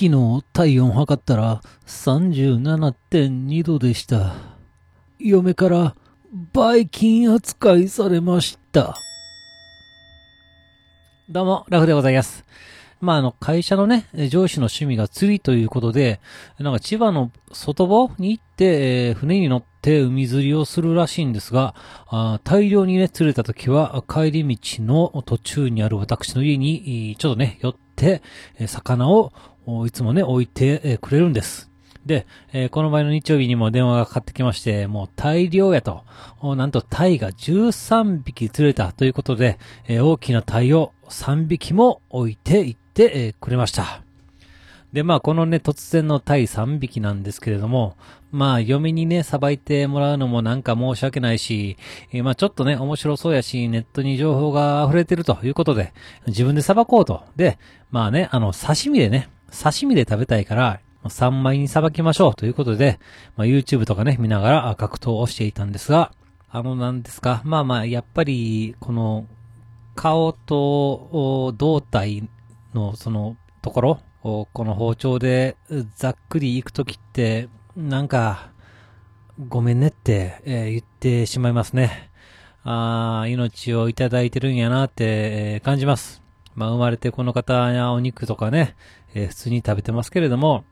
昨日体温測ったら37.2度でした。嫁からバイキン扱いされました。どうも、ラフでございます。まあ、あの、会社のね、上司の趣味が釣りということで、なんか千葉の外房に行って、えー船に乗って海釣りをするらしいんですが、あ大量にね、釣れた時は、帰り道の途中にある私の家に、ちょっとね、寄って、え魚を、いつもね、置いてくれるんです。で、えーこの前の日曜日にも電話がかかってきまして、もう大量やと、なんとタイが13匹釣れたということで、えー大きなタイを3匹も置いていって、くれました。で、まあ、このね、突然のタイ3匹なんですけれども、まあ、嫁にね、さばいてもらうのもなんか申し訳ないし、えーまあ、ちょっとね、面白そうやし、ネットに情報が溢れてるということで、自分でさばこうと。で、まあね、あの、刺身でね、刺身で食べたいから、3枚にさばきましょうということで、まあ、YouTube とかね、見ながら格闘をしていたんですが、あの、なんですか、まあまあ、やっぱり、この、顔と胴体のそのところ、この包丁でざっくりいくときって、なんか、ごめんねって、えー言ってしまいますね。あー命をいただいてるんやなって、えー感じます。まあ、生まれてこの方やお肉とかね、えー普通に食べてますけれども、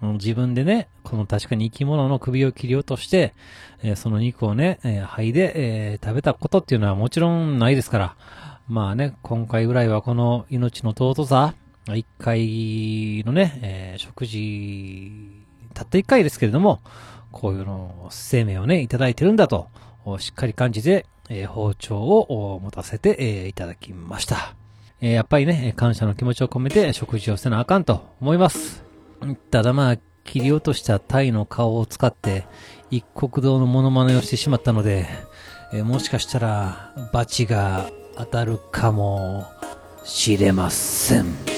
自分でね、この確かに生き物の首を切り落として、えーその肉をね、えー肺で、えー食べたことっていうのはもちろんないですから、まあね、今回ぐらいはこの命の尊さ、一回のね、えー食事、たった一回ですけれども、こういうの、生命をね、いただいてるんだと、しっかり感じて、えー包丁を持たせて、えーいただきました。えやっぱりね、感謝の気持ちを込めて食事をせなあかんと思います。ただまあ、切り落としたタイの顔を使って、一国道のモノマネをしてしまったので、えもしかしたら、バチが当たるかもしれません。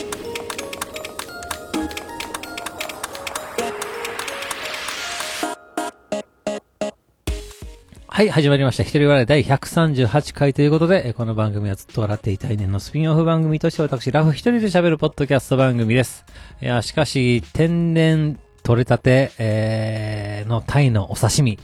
はい、始まりました。一人笑い第138回ということで、この番組はずっと笑っていたい年のスピンオフ番組として私、ラフ一人で喋るポッドキャスト番組です。いや、しかし、天然取れたて、えーのタイのお刺身。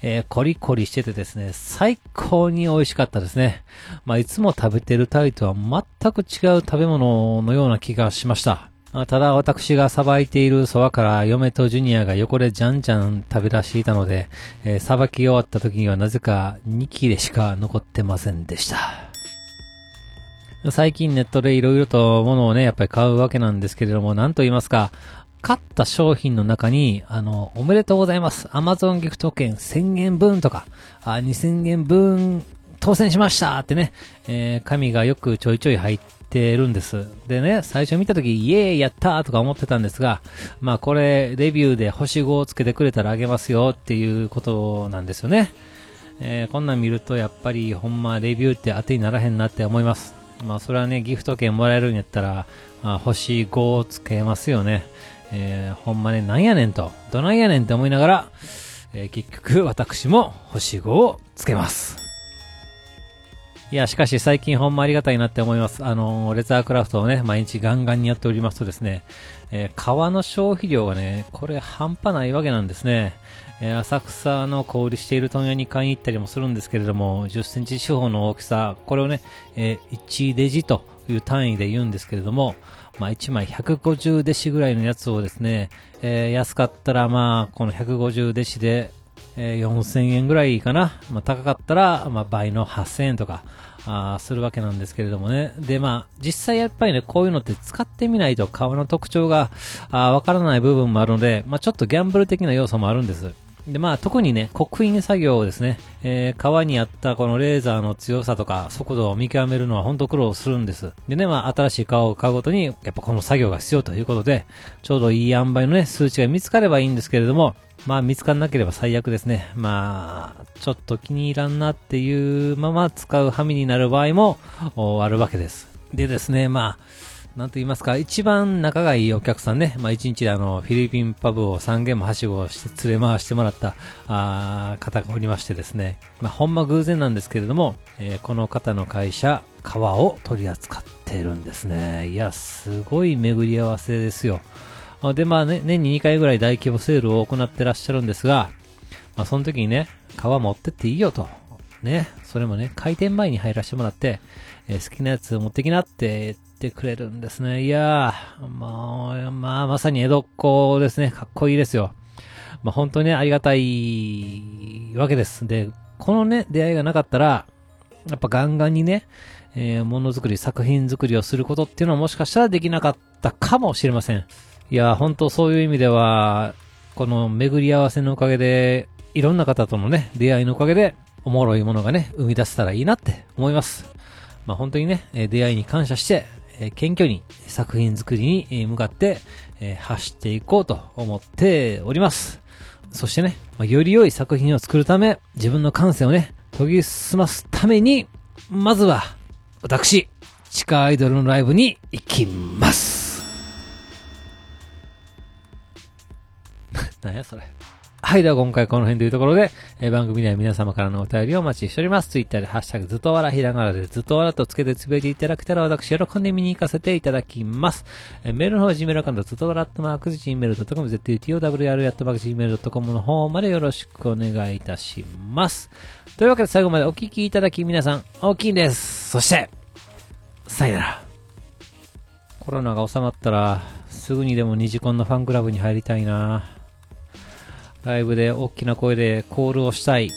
えーコリコリしててですね、最高に美味しかったですね。まあ、いつも食べてるタイとは全く違う食べ物のような気がしました。あただ私がさばいているそばから嫁とジュニアが横でじゃんじゃん食べ出していたので、えーさばき終わった時にはなぜか2切れしか残ってませんでした。最近ネットでいろいろと物をね、やっぱり買うわけなんですけれども、なんと言いますか、買った商品の中に、あの、おめでとうございます。アマゾンギフト券1000円分とか、あ2000円分当選しましたってね、えー紙がよくちょいちょい入っててるんです。でね、最初見たとき、イエーイやったーとか思ってたんですが、まあこれ、レビューで星5をつけてくれたらあげますよっていうことなんですよね。えーこんなん見るとやっぱりほんまレビューって当てにならへんなって思います。まあそれはね、ギフト券もらえるんやったら、まあ、星5をつけますよね。えーほんまね、なんやねんと、どないやねんって思いながら、えー結局私も星5をつけます。いや、しかし最近ほんまありがたいなって思います。あのレザークラフトをね、毎日ガンガンにやっておりますとですね、えー革の消費量がね、これ半端ないわけなんですね。えー浅草の小売りしている問屋に買いに行ったりもするんですけれども、10センチ四方の大きさ、これをね、えー1デジという単位で言うんですけれども、まあ1枚150デシぐらいのやつをですね、えー安かったらまあこの150デシで、えー4000円ぐらいかな。まあ高かったら、まあ倍の8000円とか、あするわけなんですけれどもね。で、まあ、実際やっぱりね、こういうのって使ってみないと顔の特徴が、あわからない部分もあるので、まあちょっとギャンブル的な要素もあるんです。で、まあ特にね、刻印作業をですね、えー革にあったこのレーザーの強さとか速度を見極めるのは本当苦労するんです。でね、まあ新しい革を買うごとに、やっぱこの作業が必要ということで、ちょうどいい塩梅のね、数値が見つかればいいんですけれども、まあ見つからなければ最悪ですね。まあ、ちょっと気に入らんなっていうまま使うはみになる場合もあるわけです。でですね、まあ、なんと言いますか、一番仲がいいお客さんね、まあ一日であの、フィリピンパブを3軒もはしごして連れ回してもらった、あ方がおりましてですね、まあほんま偶然なんですけれども、えーこの方の会社、革を取り扱ってるんですね。いや、すごい巡り合わせですよ。で、まあね、年に2回ぐらい大規模セールを行ってらっしゃるんですが、まあその時にね、皮持ってっていいよと。ね、それもね、開店前に入らせてもらって、えー、好きなやつ持ってきなってってくれるんですね。いやー、まあ、まあ、まさに江戸っ子ですね。かっこいいですよ。まあ本当にね、ありがたいわけです。で、このね、出会いがなかったら、やっぱガンガンにね、えー、ものづくり、作品作りをすることっていうのはもしかしたらできなかったかもしれません。いや、本当そういう意味では、この巡り合わせのおかげで、いろんな方とのね、出会いのおかげで、おもろいものがね、生み出せたらいいなって思います。まあ本当にね、出会いに感謝して、え謙虚に作品作りに向かって、え走っていこうと思っております。そしてね、ま、より良い作品を作るため、自分の感性をね、研ぎ澄ますために、まずは、私、地下アイドルのライブに行きます。何やそれ。はい、では今回この辺というところで、えー、番組では皆様からのお便りをお待ちしております。ツイッターでハッシュタグずっとわらひらがなでずっとわらとつけてつぶやいていただけたら私喜んで見に行かせていただきます。えー、メールの方は Gmail アカウントずっとわらっとマーク Gmail.com zutowr アットマーク Gmail.com の方までよろしくお願いいたします。というわけで最後までお聞きいただき皆さん大きいんです。そして、さよなら。コロナが収まったら、すぐにでもニジコンのファンクラブに入りたいな。ライブで大きな声でコールをしたい。